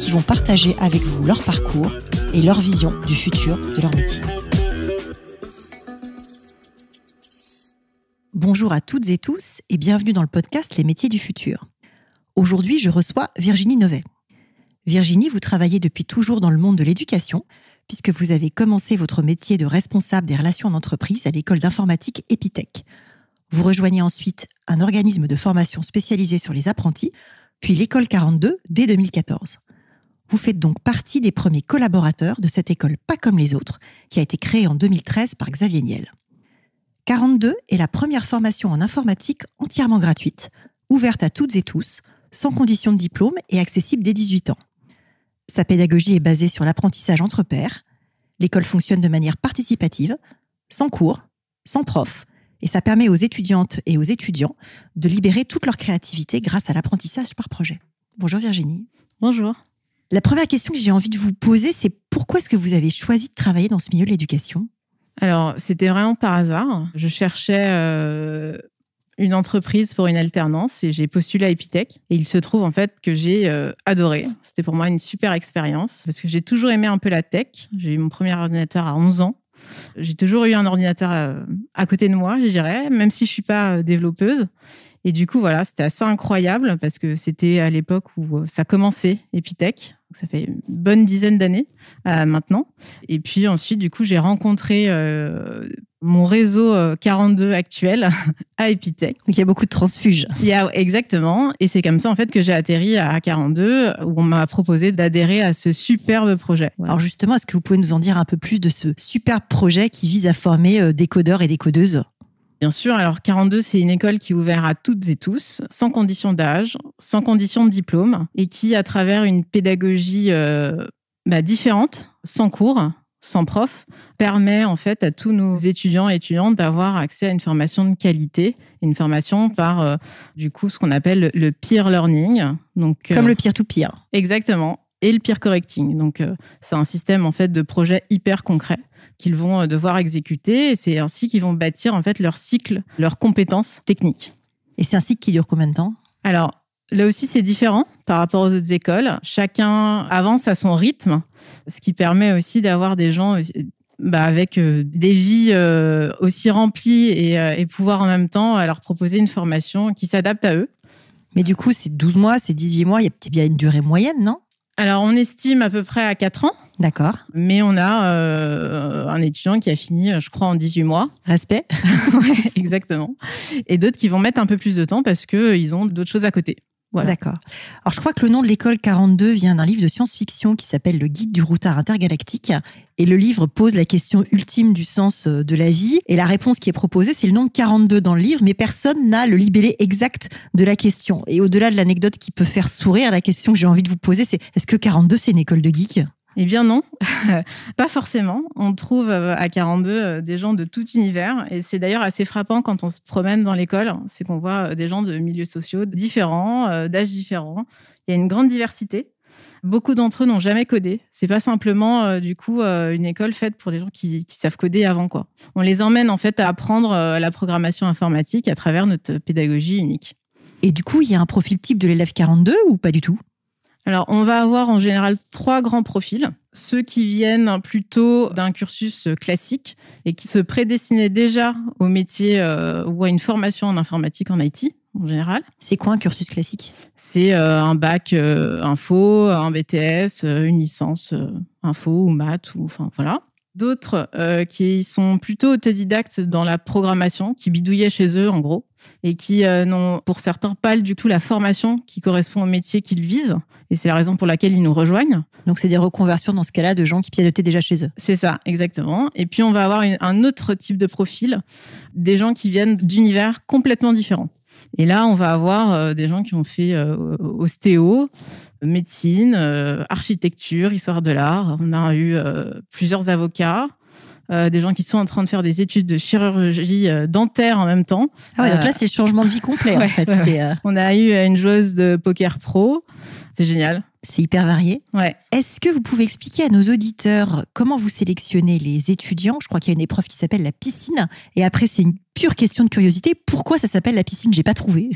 qui vont partager avec vous leur parcours et leur vision du futur de leur métier. Bonjour à toutes et tous et bienvenue dans le podcast Les métiers du futur. Aujourd'hui, je reçois Virginie Novet. Virginie, vous travaillez depuis toujours dans le monde de l'éducation, puisque vous avez commencé votre métier de responsable des relations en entreprise à l'école d'informatique Epitech. Vous rejoignez ensuite un organisme de formation spécialisé sur les apprentis, puis l'école 42 dès 2014. Vous faites donc partie des premiers collaborateurs de cette école pas comme les autres, qui a été créée en 2013 par Xavier Niel. 42 est la première formation en informatique entièrement gratuite, ouverte à toutes et tous, sans condition de diplôme et accessible dès 18 ans. Sa pédagogie est basée sur l'apprentissage entre pairs. L'école fonctionne de manière participative, sans cours, sans prof, et ça permet aux étudiantes et aux étudiants de libérer toute leur créativité grâce à l'apprentissage par projet. Bonjour Virginie. Bonjour. La première question que j'ai envie de vous poser, c'est pourquoi est-ce que vous avez choisi de travailler dans ce milieu de l'éducation? Alors, c'était vraiment par hasard. Je cherchais euh, une entreprise pour une alternance et j'ai postulé à Epitech. Et il se trouve en fait que j'ai euh, adoré. C'était pour moi une super expérience parce que j'ai toujours aimé un peu la tech. J'ai eu mon premier ordinateur à 11 ans. J'ai toujours eu un ordinateur euh, à, côté de moi, je dirais, même si je suis pas développeuse. Et du coup, voilà, c'était assez incroyable parce que c'était à l'époque où ça commençait, Epitech ça fait une bonne dizaine d'années euh, maintenant. Et puis ensuite, du coup, j'ai rencontré euh, mon réseau 42 euh, actuel à Epitech. Donc il y a beaucoup de transfuges. Il y a, exactement. Et c'est comme ça, en fait, que j'ai atterri à 42, où on m'a proposé d'adhérer à ce superbe projet. Alors justement, est-ce que vous pouvez nous en dire un peu plus de ce superbe projet qui vise à former des codeurs et des codeuses Bien sûr, alors 42, c'est une école qui est ouverte à toutes et tous, sans condition d'âge, sans condition de diplôme, et qui, à travers une pédagogie euh, bah, différente, sans cours, sans prof, permet en fait à tous nos étudiants et étudiantes d'avoir accès à une formation de qualité, une formation par euh, du coup ce qu'on appelle le peer learning. Donc, Comme le peer-to-peer. Exactement. Et le peer correcting. Donc, euh, c'est un système en fait de projet hyper concret qu'ils vont euh, devoir exécuter. Et c'est ainsi qu'ils vont bâtir en fait leur cycle, leurs compétences techniques. Et c'est un cycle qui dure combien de temps? Alors, Là aussi, c'est différent par rapport aux autres écoles. Chacun avance à son rythme, ce qui permet aussi d'avoir des gens euh, bah, avec des vies aussi remplies et, pouvoir en même temps leur proposer une formation qui s'adapte à eux. Mais du coup, c'est 12 mois, c'est 18 mois, il y a bien une durée moyenne, non? Alors, on estime à peu près à 4 ans. D'accord. Mais on a euh, un étudiant qui a fini, je crois, en 18 mois. Respect. oui, exactement. Et d'autres qui vont mettre un peu plus de temps parce qu'ils ont d'autres choses à côté. D'accord. Alors, je crois que le nom de l'école 42 vient d'un livre de science-fiction qui s'appelle Le Guide du routard intergalactique. Et le livre pose la question ultime du sens euh, de la vie. Et la réponse qui est proposée, c'est le nombre 42 dans le livre, mais personne n'a le libellé exact de la question. Et au-delà de l'anecdote qui peut faire sourire, la question que j'ai envie de vous poser, c'est est-ce que 42, c'est une école de geeks? Eh bien non, pas forcément. On trouve euh, à 42 euh, des gens de tout univers et c'est d'ailleurs assez frappant quand on se promène dans l'école, c'est qu'on voit euh, des gens de milieux sociaux différents, d'âges différents. Il y a une grande diversité. Beaucoup d'entre eux n'ont jamais codé. C'est pas simplement du coup une école faite pour les gens qui, qui, savent coder avant quoi. On les emmène en fait à apprendre la programmation informatique à travers notre pédagogie unique. Et du coup, il y a un profil type de l'élève 42 ou pas du tout? Alors, on va avoir en général trois grands profils. Ceux qui viennent plutôt d'un cursus classique et qui se prédestinaient déjà au métier euh, ou à une formation en informatique en IT en général. C'est quoi un cursus classique? C'est euh, un bac euh, info, un BTS, une licence info ou maths ou enfin voilà. D'autres qui sont plutôt autodidactes dans la programmation, qui bidouillaient chez eux en gros, et qui n'ont pour certains pas du tout la formation qui correspond au métier qu'ils visent et c'est la raison pour laquelle ils nous rejoignent. Donc, c'est des reconversions dans ce cas-là de gens qui pilotaient déjà chez eux. C'est ça, exactement. Et puis, on va avoir un autre type de profil, des gens qui viennent d'univers complètement différents. Et là, on va avoir euh, des gens qui ont fait euh, ostéo, médecine, architecture, histoire de l'art. On a eu plusieurs avocats. des gens qui sont en train de faire des études de chirurgie dentaire en même temps. Ah ouais, donc là, c'est changement de vie complet, en fait. On a eu une joueuse de poker pro. C'est génial. C'est hyper varié. Ouais. Est-ce que vous pouvez expliquer à nos auditeurs comment vous sélectionnez les étudiants? Je crois qu'il y a une épreuve qui s'appelle la piscine. Et après, c'est une pure question de curiosité. Pourquoi ça s'appelle la piscine? J'ai pas trouvé.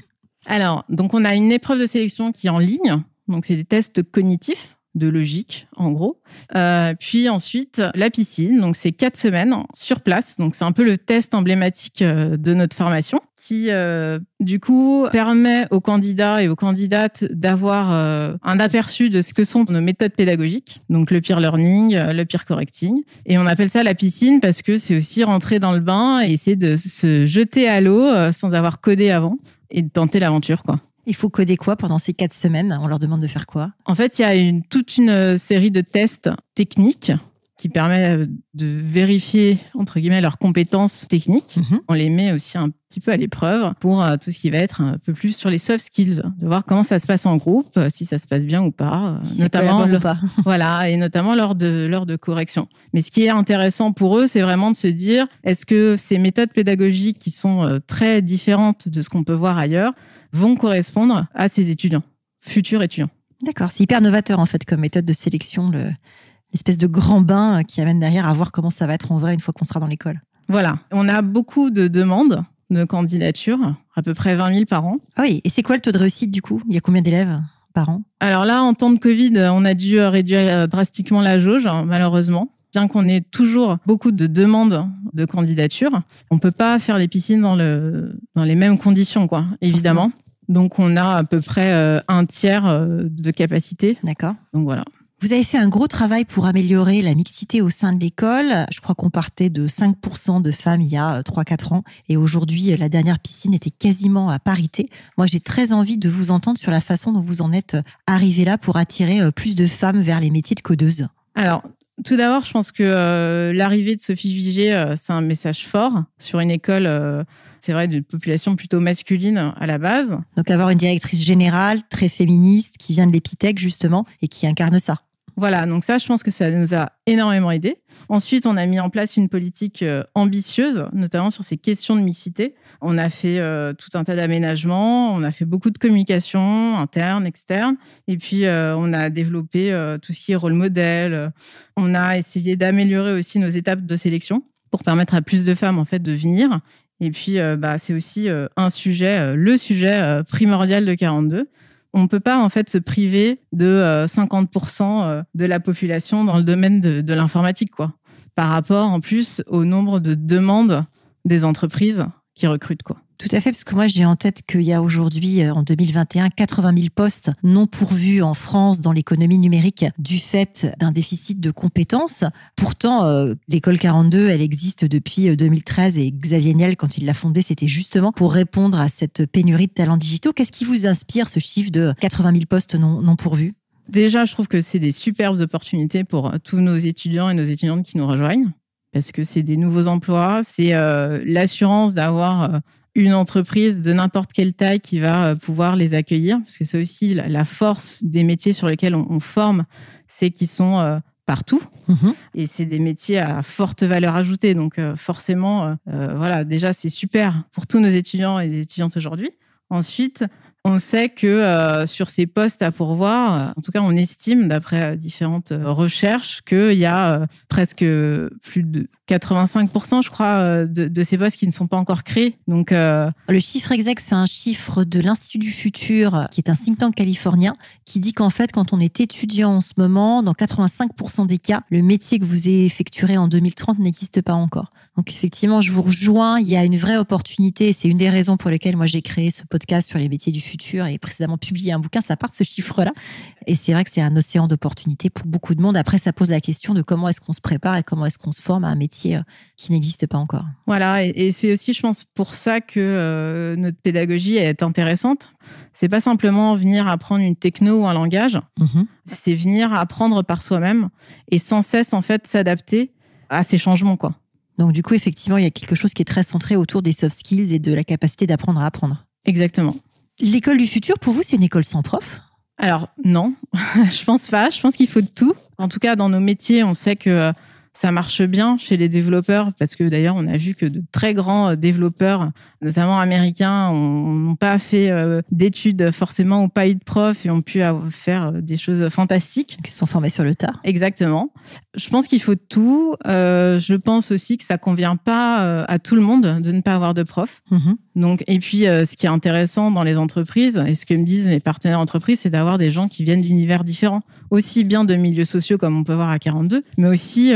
Alors, donc on a une épreuve de sélection qui est en ligne. Donc, c'est des tests cognitifs de logique, en gros. Euh, puis ensuite, la piscine. Donc, c'est quatre semaines sur place. Donc, c'est un peu le test emblématique euh, de notre formation qui, euh, du coup, permet aux candidats et aux candidates d'avoir un aperçu de ce que sont nos méthodes pédagogiques. Donc, le peer learning, le peer correcting. Et on appelle ça la piscine parce que c'est aussi rentrer dans le bain et essayer de se jeter à l'eau sans avoir codé avant et de tenter l'aventure, quoi. Il faut coder quoi pendant ces quatre semaines? On leur demande de faire quoi? En fait, il y a toute une série de tests techniques qui permet de vérifier entre guillemets leurs compétences techniques. Mhm. On les met aussi un petit peu à l'épreuve pour euh, tout ce qui va être un peu plus sur les soft skills, de voir comment ça se passe en groupe, euh, si ça se passe bien ou pas, si notamment ou pas. voilà et notamment lors de lors de correction. Mais ce qui est intéressant pour eux, c'est vraiment de se dire est-ce que ces méthodes pédagogiques qui sont euh, très différentes de ce qu'on peut voir ailleurs vont correspondre à ces étudiants, futurs étudiants? D'accord, c'est hyper novateur en fait comme méthode de sélection, l'espèce de grand bain qui amène derrière à voir comment ça va être en vrai une fois qu'on sera dans l'école. Voilà, on a beaucoup de demandes de candidatures, à peu près 20 000 par an. Ah oui, et c'est quoi le taux de réussite du coup? Il y a combien d'élèves par an? Alors là, en temps de Covid, on a dû réduire drastiquement la jauge, malheureusement bien qu'on ait toujours beaucoup de demandes de candidatures, on peut pas faire les piscines dans, le, dans les mêmes conditions, quoi, évidemment. Donc, on a à peu près euh, un tiers euh, de capacité. D'accord. Donc, voilà. Vous avez fait un gros travail pour améliorer la mixité au sein de l'école. Je crois qu'on partait de 5% de femmes il y a 3-4 euh, ans et aujourd'hui, la dernière piscine était quasiment à parité. Moi, j'ai très envie de vous entendre sur la façon dont vous en êtes arrivé là pour attirer plus de femmes vers les métiers de codeuse. Alors, tout d'abord, je pense que euh, l'arrivée de Sophie Vigée, euh, c'est un message fort sur une école, euh, c'est vrai, d'une population plutôt masculine à la base. Donc avoir une directrice générale très féministe qui vient de l'épithèque justement et qui incarne ça. Voilà, donc ça, je pense que ça nous a énormément aidé. Ensuite, on a mis en place une politique euh, ambitieuse, notamment sur ces questions de mixité. On a fait euh, tout un tas d'aménagements, on a fait beaucoup de communication interne, externe, et puis euh, on a développé tout ce qui est rôle modèle. On a essayé d'améliorer aussi nos étapes de sélection pour permettre à plus de femmes en fait de venir. Et puis, bah, c'est aussi un sujet, le sujet primordial de 42 on ne peut pas en fait se priver de 50% euh, euh, de la population dans le domaine de, l'informatique, quoi. Par rapport en plus au nombre de demandes des entreprises qui recrutent, quoi. Tout à fait, parce que moi j'ai en tête qu'il y a aujourd'hui, euh, en 2021, 80 000 postes non pourvus en France dans l'économie numérique du fait d'un déficit de compétences. Pourtant, euh, l'école 42, elle existe depuis 2013 euh, et Xavier Niel, quand il l'a fondée, c'était justement pour répondre à cette pénurie de talents digitaux. Qu'est-ce qui vous inspire ce chiffre de 80 000 postes non, non pourvus? Déjà, je trouve que c'est des superbes opportunités pour tous nos étudiants et nos étudiantes qui nous rejoignent parce que c'est des nouveaux emplois, c'est l'assurance d'avoir une entreprise de n'importe quelle taille qui va euh, pouvoir les accueillir, parce que c'est aussi la force des métiers sur lesquels on, forme, c'est qu'ils sont euh, partout mhm. et c'est des métiers à forte valeur ajoutée. Donc euh, forcément, voilà, déjà c'est super pour tous nos étudiants et les étudiantes aujourd'hui. Ensuite, on sait que sur ces postes à pourvoir, en tout cas, on estime, d'après différentes recherches, qu'il y a presque plus de 85%, je crois, euh, de, ces postes qui ne sont pas encore créés. Donc, euh, Le chiffre exact, c'est un chiffre de l'Institut du Futur, qui est un think tank californien, qui dit qu'en fait, quand on est étudiant en ce moment, dans 85% des cas, le métier que vous effectuerez en 2030 n'existe pas encore. Donc effectivement, je vous rejoins, il y a une vraie opportunité. C'est une des raisons pour lesquelles moi j'ai créé ce podcast sur les métiers du futur et précédemment publié un bouquin. Ça part de ce chiffre-là. Et c'est vrai que c'est un océan d'opportunités pour beaucoup de monde. Après, ça pose la question de comment est-ce qu'on se prépare et comment est-ce qu'on se forme à un métier euh, qui n'existe pas encore. Voilà, et, c'est aussi, je pense, pour ça que euh, notre pédagogie est intéressante. C'est pas simplement venir apprendre une techno ou un langage, mhm. c'est venir apprendre par soi-même et sans cesse en fait s'adapter à ces changements, quoi. Donc du coup, effectivement, il y a quelque chose qui est très centré autour des soft skills et de la capacité d'apprendre à apprendre. Exactement. L'école du futur, pour vous, c'est une école sans prof? Alors non, je pense pas. Je pense qu'il faut de tout. En tout cas, dans nos métiers, on sait que ça marche bien chez les développeurs parce que d'ailleurs, on a vu que de très grands euh, développeurs, notamment américains, n'ont pas fait euh, d'études forcément ou pas eu de prof et ont pu faire euh, des choses fantastiques. Qui se sont formés sur le tas. Exactement. Je pense qu'il faut tout. je pense aussi que ça convient pas à tout le monde de ne pas avoir de prof. Mm-hmm. Donc, et puis, ce qui est intéressant dans les entreprises, et ce que me disent mes partenaires entreprises, c'est d'avoir des gens qui viennent d'univers différents, aussi bien de milieux sociaux comme on peut voir à 42, mais aussi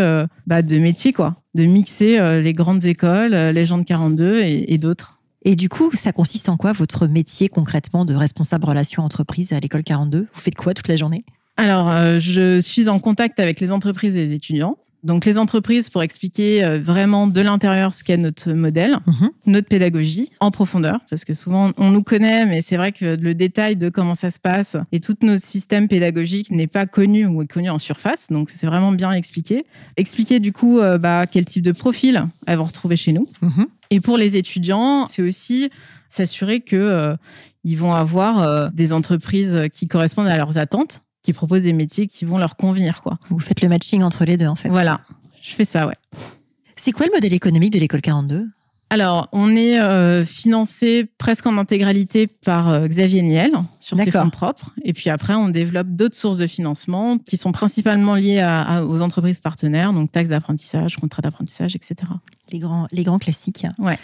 bah, de métiers, quoi. De mixer euh, les grandes écoles, euh, les gens de 42 et, d'autres. Et du coup, ça consiste en quoi votre métier concrètement de responsable relations entreprises à l'école 42 Vous faites quoi toute la journée? Alors, euh, je suis en contact avec les entreprises et les étudiants. Donc les entreprises, pour expliquer euh, vraiment de l'intérieur ce qu'est notre modèle, mhm. notre pédagogie en profondeur, parce que souvent on nous connaît, mais c'est vrai que le détail de comment ça se passe et tout notre système pédagogique n'est pas connu ou est connu en surface. Donc c'est vraiment bien expliqué. Expliquer du coup euh, bah, quel type de profil elles vont retrouver chez nous. Mhm. Et pour les étudiants, c'est aussi s'assurer que euh, ils vont avoir des entreprises qui correspondent à leurs attentes qui proposent des métiers qui vont leur convenir. Quoi. Vous faites le matching entre les deux, en fait. Voilà, je fais ça, ouais. C'est quoi le modèle économique de l'école 42 alors, on est euh, financé presque en intégralité par euh, Xavier Niel sur ses fonds propres. Et puis après, on développe d'autres sources de financement qui sont principalement liées aux entreprises partenaires, donc taxes d'apprentissage, contrats d'apprentissage, etc. Les grands, les grands classiques. Ouais.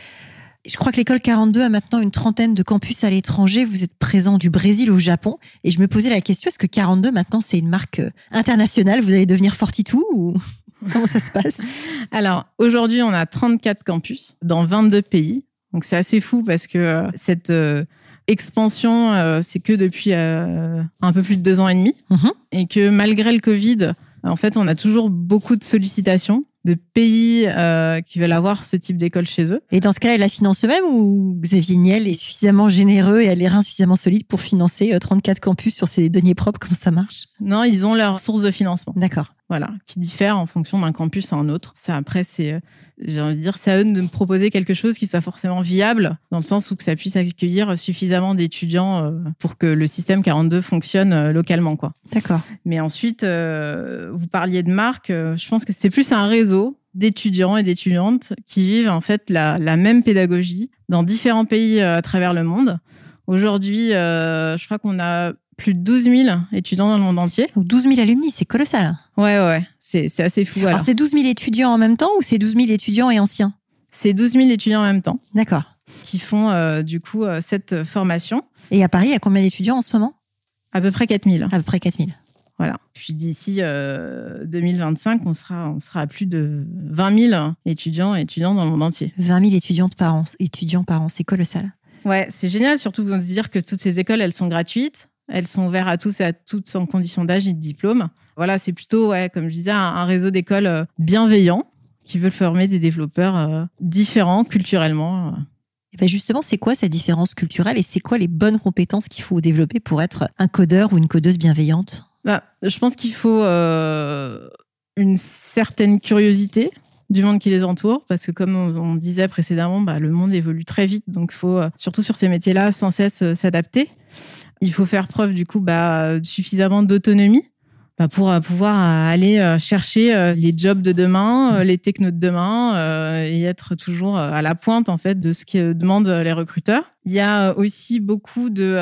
Je crois que l'école 42 a maintenant une trentaine de campus à l'étranger. Vous êtes présent du Brésil au Japon. Et je me posais la question, est-ce que 42 maintenant c'est une marque euh, internationale? Vous allez devenir Fortitou ou comment ça se passe? Alors aujourd'hui, on a 34 campus dans 22 pays. Donc c'est assez fou parce que euh, cette euh, expansion, c'est que depuis un peu plus de deux ans et demi. Mhm. Et que malgré le Covid, en fait, on a toujours beaucoup de sollicitations de pays euh, qui veulent avoir ce type d'école chez eux. Et dans ce cas-là, la finance eux-mêmes ou Xavier Niel est suffisamment généreux et a les reins suffisamment solides pour financer 34 euh, campus sur ses deniers propres? Comment ça marche? Non, ils ont leur source de financement. D'accord. Voilà, qui diffère en fonction d'un campus à un autre. Ça, après, c'est, euh, j'ai envie de dire, c'est à eux de me proposer quelque chose qui soit forcément viable, dans le sens où que ça puisse accueillir suffisamment d'étudiants pour que le système 42 fonctionne localement, quoi. D'accord. Mais ensuite, vous parliez de marque. je pense que c'est plus un réseau d'étudiants et d'étudiantes qui vivent en fait la, même pédagogie dans différents pays euh, à travers le monde. Aujourd'hui, euh, je crois qu'on a plus de 12 000 étudiants dans le monde entier. Donc 12 000 alumni, c'est colossal. Ouais, ouais, c'est, assez fou. Alors, c'est 12 000 étudiants en même temps ou c'est 12 000 étudiants et anciens? C'est 12 000 étudiants en même temps. D'accord. Qui font euh, du coup cette formation. Et à Paris, il y a combien d'étudiants en ce moment? À peu près 4 000. À peu près 4 000. Voilà. Puis d'ici 2025, euh, on sera, on sera à plus de 20 000 étudiants et étudiantes dans le monde entier. 20 000 étudiantes par an, étudiants par an, c'est colossal. Ouais, c'est génial, surtout de dire que toutes ces écoles, elles sont gratuites, elles sont ouvertes à tous et à toutes sans condition d'âge et de diplôme. Voilà, c'est plutôt, ouais, comme je disais, un, réseau d'écoles euh, bienveillant qui veulent former des développeurs euh, différents culturellement. Et ben justement, c'est quoi cette différence culturelle et c'est quoi les bonnes compétences qu'il faut développer pour être un codeur ou une codeuse bienveillante? Bah, Je pense qu'il faut euh, une certaine curiosité du monde qui les entoure, parce que comme on, disait précédemment, bah, le monde évolue très vite, donc il faut, euh, surtout sur ces métiers-là, sans cesse euh, s'adapter. Il faut faire preuve du coup bah, suffisamment d'autonomie bah, pour pouvoir aller chercher les jobs de demain, les technos de demain et être toujours à la pointe en fait de ce que demandent les recruteurs. Il y a aussi beaucoup de,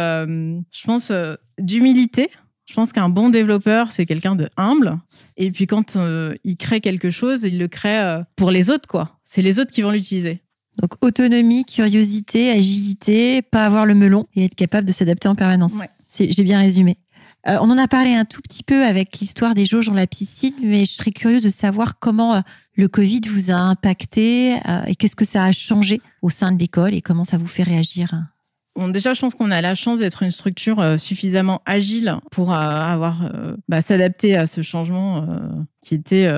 je pense, d'humilité je pense qu'un bon développeur, c'est quelqu'un de humble. Et puis quand euh, il crée quelque chose, il le crée euh, pour les autres, quoi. C'est les autres qui vont l'utiliser. Donc autonomie, curiosité, agilité, pas avoir le melon et être capable de s'adapter en permanence. J'ai bien résumé. Euh, on en a parlé un tout petit peu avec l'histoire des jauges dans la piscine, mais je serais curieuse de savoir comment le Covid vous a impacté et qu'est-ce que ça a changé au sein de l'école et comment ça vous fait réagir? Déjà, je pense qu'on a la chance d'être une structure euh, suffisamment agile pour euh, avoir euh, bah, s'adapter à ce changement qui était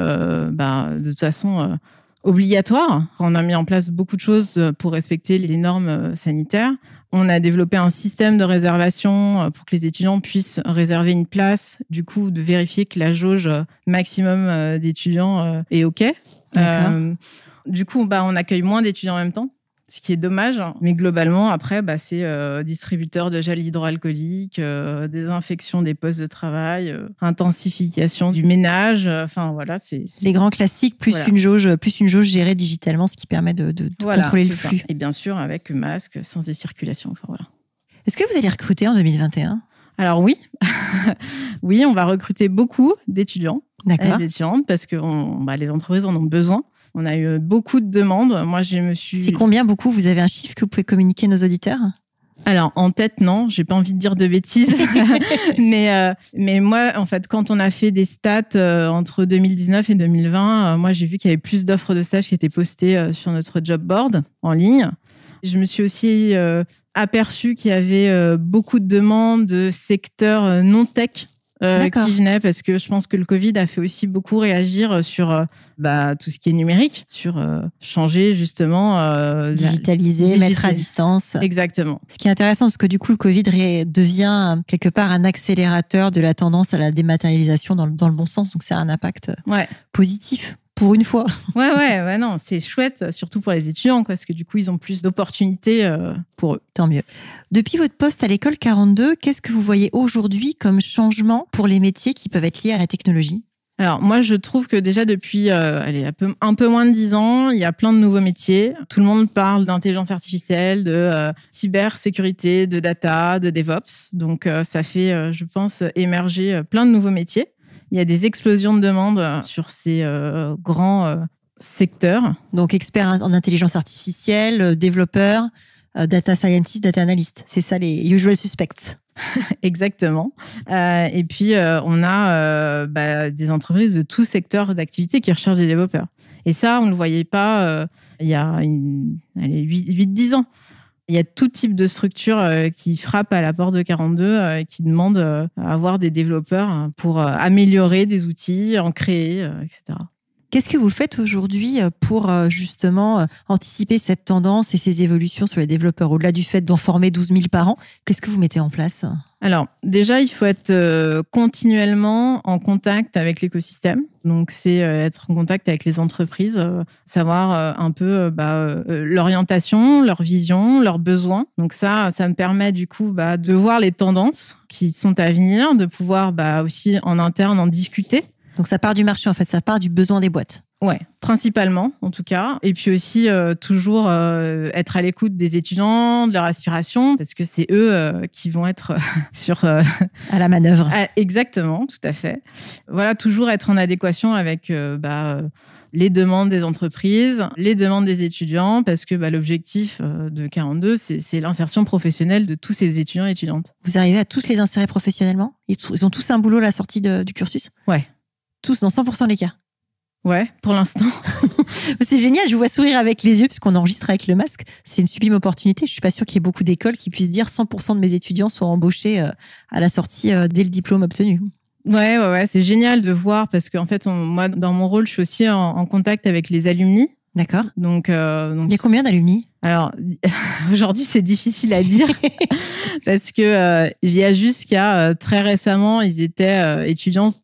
bah, de toute façon obligatoire. On a mis en place beaucoup de choses pour respecter les normes sanitaires. On a développé un système de réservation pour que les étudiants puissent réserver une place, du coup, de vérifier que la jauge maximum d'étudiants est OK. du coup, bah, on accueille moins d'étudiants en même temps ce qui est dommage. Mais globalement, après, bah, c'est euh, distributeur de gel hydroalcoolique, euh, désinfection des postes de travail, euh, intensification du ménage. Enfin, voilà, c'est les grands classiques plus une jauge, plus une jauge gérée digitalement, ce qui permet de, contrôler le flux. Et bien sûr, avec masque, sans circulation. Enfin, voilà. Est-ce que vous allez recruter en 2021 alors oui, oui, on va recruter beaucoup d'étudiants, d'étudiantes parce que bah, les entreprises en ont besoin. On a eu beaucoup de demandes. Moi, je me suis. C'est combien beaucoup Vous avez un chiffre que vous pouvez communiquer à nos auditeurs? Alors en tête non, j'ai pas envie de dire de bêtises, mais euh, mais moi en fait quand on a fait des stats euh, entre 2019 et 2020, euh, moi j'ai vu qu'il y avait plus d'offres de stage qui étaient postées sur notre job board en ligne. Je me suis aussi aperçu qu'il y avait beaucoup de demandes de secteurs non tech euh, qui venait parce que je pense que le Covid a fait aussi beaucoup réagir euh, sur euh, bah, tout ce qui est numérique, sur changer justement. Digitaliser, mettre à distance. Exactement. Ce qui est intéressant parce que du coup, le Covid devient quelque part un accélérateur de la tendance à la dématérialisation dans le, dans le bon sens. Donc, ça a un impact ouais. positif pour une fois. Ouais, ouais, ouais, non, c'est chouette, surtout pour les étudiants, parce que du coup, ils ont plus d'opportunités euh, pour eux. Tant mieux. Depuis votre poste à l'école 42, qu'est-ce que vous voyez aujourd'hui comme changement pour les métiers qui peuvent être liés à la technologie? Alors moi je trouve que déjà depuis euh, allez, un, peu, un peu moins de dix ans, il y a plein de nouveaux métiers. Tout le monde parle d'intelligence artificielle, de euh, cybersécurité, de data, de DevOps. Donc ça fait, je pense, émerger plein de nouveaux métiers il y a des explosions de demandes euh, sur ces euh, grands euh, secteurs. Donc, expert en intelligence artificielle, développeur, data scientist, data analyst. C'est ça les usual suspects. Exactement. et puis, on a bah, des entreprises de tout secteur d'activité qui recherchent des développeurs. Et ça, on ne le voyait pas il y a 8-10 ans. Il y a tout type de structure euh, qui frappe à la porte de 42 euh, et qui demande euh, à avoir des développeurs hein, pour améliorer des outils, en créer, etc. Qu'est-ce que vous faites aujourd'hui pour justement anticiper cette tendance et ces évolutions sur les développeurs Au-delà du fait d'en former 12 000 par an, qu'est-ce que vous mettez en place? Alors, déjà, il faut être euh, continuellement en contact avec l'écosystème. Donc, c'est euh, être en contact avec les entreprises, euh, savoir un peu bah, l'orientation, leur vision, leurs besoins. Donc, ça, ça me permet du coup bah, de voir les tendances qui sont à venir, de pouvoir bah, aussi en interne en discuter. Donc, ça part du marché, en fait, ça part du besoin des boîtes. Ouais, principalement en tout cas. Et puis aussi euh, toujours euh, être à l'écoute des étudiants, de leur aspiration, parce que c'est eux euh, qui vont être sur à la manœuvre. exactement, tout à fait. Voilà, toujours être en adéquation avec bah, les demandes des entreprises, les demandes des étudiants, parce que bah, l'objectif de 42, c'est l'insertion professionnelle de tous ces étudiants et étudiantes. Vous arrivez à tous les insérer professionnellement? Ils ont tous un boulot à la sortie du cursus? Ouais. Tous, dans 100% des cas Ouais, pour l'instant. c'est génial, je vous vois sourire avec les yeux puisqu'on enregistre avec le masque. C'est une sublime opportunité. Je suis pas sûre qu'il y ait beaucoup d'écoles qui puissent dire 100% de mes étudiants sont embauchés euh, à la sortie euh, dès le diplôme obtenu. Ouais, ouais, ouais, c'est génial de voir parce qu'en fait, moi, dans mon rôle, je suis aussi en, contact avec les alumni. D'accord. Donc, euh, donc, il y a combien d'alumni? Alors, aujourd'hui, c'est difficile à dire parce que il y a y a très récemment, ils étaient étudiants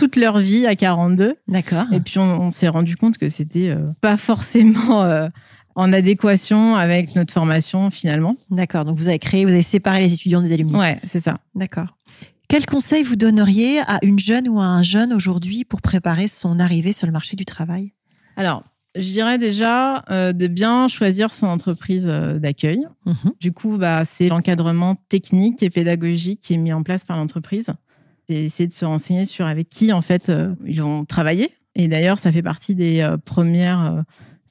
toute leur vie à 42. D'accord. Et puis on, s'est rendu compte que c'était euh, pas forcément euh, en adéquation avec notre formation finalement. D'accord. Donc vous avez créé, vous avez séparé les étudiants des alumni. Ouais, c'est ça. D'accord. Quel conseil vous donneriez à une jeune ou à un jeune aujourd'hui pour préparer son arrivée sur le marché du travail? Alors, je dirais déjà euh, de bien choisir son entreprise d'accueil. Mhm. Du coup, bah, c'est l'encadrement technique et pédagogique qui est mis en place par l'entreprise c'est essayer de se renseigner sur avec qui en fait euh, ils vont travailler. Et d'ailleurs, ça fait partie des euh, premières euh,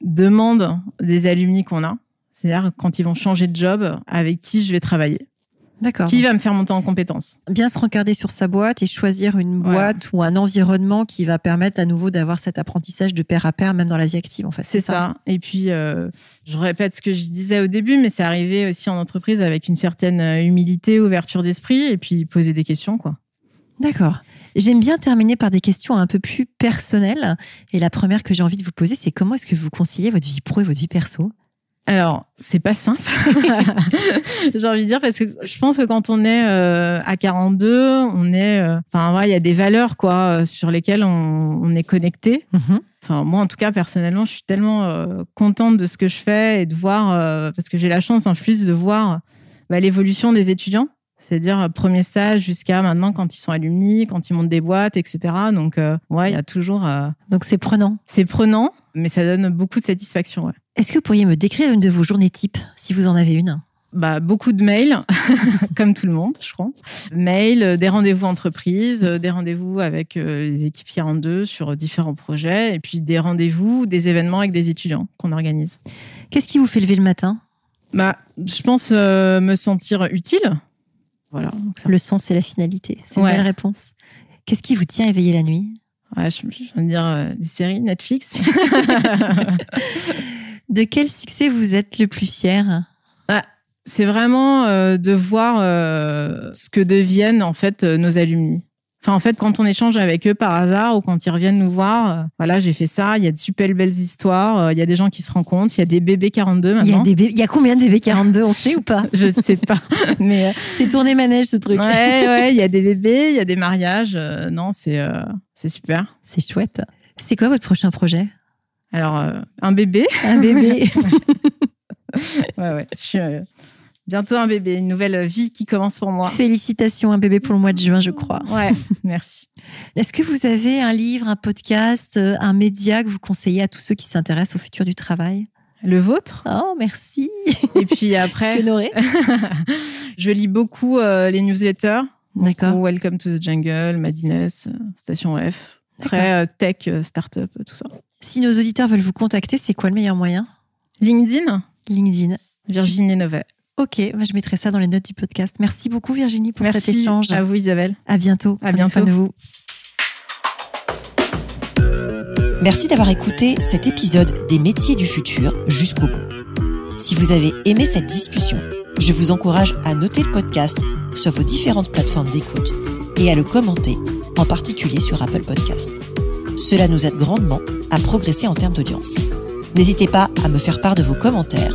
demandes des alumni qu'on a. C'est-à-dire quand ils vont changer de job, avec qui je vais travailler. D'accord. Qui va me faire monter en compétences Bien se regarder sur sa boîte et choisir une boîte ou un environnement qui va permettre à nouveau d'avoir cet apprentissage de pair à pair, même dans la vie active, en fait. C'est ça. Et puis, je répète ce que je disais au début, mais c'est arrivé aussi en entreprise avec une certaine humilité, ouverture d'esprit, et puis poser des questions, quoi. D'accord. J'aime bien terminer par des questions un peu plus personnelles. Et la première que j'ai envie de vous poser, c'est comment est-ce que vous conciliez votre vie pro et votre vie perso? Alors, c'est pas simple, j'ai envie de dire, parce que je pense que quand on est euh, à 42, on est, euh, enfin, ouais, il y a des valeurs quoi euh, sur lesquelles on, on est connecté. Mhm. Enfin, moi, en tout cas, personnellement, je suis tellement euh, contente de ce que je fais et de voir, euh, parce que j'ai la chance en plus de voir bah, l'évolution des étudiants. C'est-à-dire euh, premier stage jusqu'à maintenant quand ils sont alumni, quand ils montent des boîtes, etc. Donc, euh, ouais, il y a toujours. euh, Donc c'est prenant. c'est prenant, mais ça donne beaucoup de satisfaction. ouais. Est-ce que vous pourriez me décrire une de vos journées types, si vous en avez une? Bah, beaucoup de mails, comme tout le monde, je crois. Mails, euh, des rendez-vous entreprises, des rendez-vous avec les équipes 42 sur différents projets, et puis des rendez-vous, des événements avec des étudiants qu'on organise. Qu'est-ce qui vous fait lever le matin? Bah, je pense euh, me sentir utile. Voilà. ça- Le son, c'est la finalité. C'est Ouais. une belle réponse. Qu'est-ce qui vous tient éveillé la nuit? Ouais, je, je viens de dire euh, des séries, Netflix. De quel succès vous êtes le plus fier? C'est vraiment euh, de voir euh, ce que deviennent en fait nos alumni. Enfin, en fait, quand on échange avec eux par hasard ou quand ils reviennent nous voir, euh, voilà, j'ai fait ça. Il y a de super belles histoires. euh, Il y a des gens qui se rencontrent. Il y a des bébés 42 il y, a maintenant. il y a combien de bébés 42, on sait ou pas? Je ne sais pas, mais euh, C'est tourné manège ce truc. ouais, ouais, il y a des bébés, il y a des mariages. non, c'est c'est super. C'est chouette. C'est quoi votre prochain projet? Alors, un bébé. Un bébé Ouais, ouais. Je suis bientôt un bébé, une nouvelle vie qui commence pour moi. Félicitations, un bébé pour le mois de juin, je crois. Ouais, merci. Est-ce que vous avez un livre, un podcast, euh, un média que vous conseillez à tous ceux qui s'intéressent au futur du travail? Le vôtre? Oh, merci. Et puis Je suis après, honorée. je lis beaucoup euh, les newsletters. D'accord. Welcome to the Jungle, Madines, euh, Station F. Très euh, tech, euh, startup, tout ça. Si nos auditeurs veulent vous contacter, c'est quoi le meilleur moyen? LinkedIn, LinkedIn. Virginie Novet. Ok, moi, je mettrai ça dans les notes du podcast. Merci beaucoup Virginie pour cet Merci échange. à vous Isabelle. À bientôt. À Prenez soin bientôt. de vous. Merci d'avoir écouté cet épisode des métiers du futur jusqu'au bout. Si vous avez aimé cette discussion, je vous encourage à noter le podcast sur vos différentes plateformes d'écoute et à le commenter, en particulier sur Apple Podcast. Cela nous aide grandement à progresser en termes d'audience. N'hésitez pas à me faire part de vos commentaires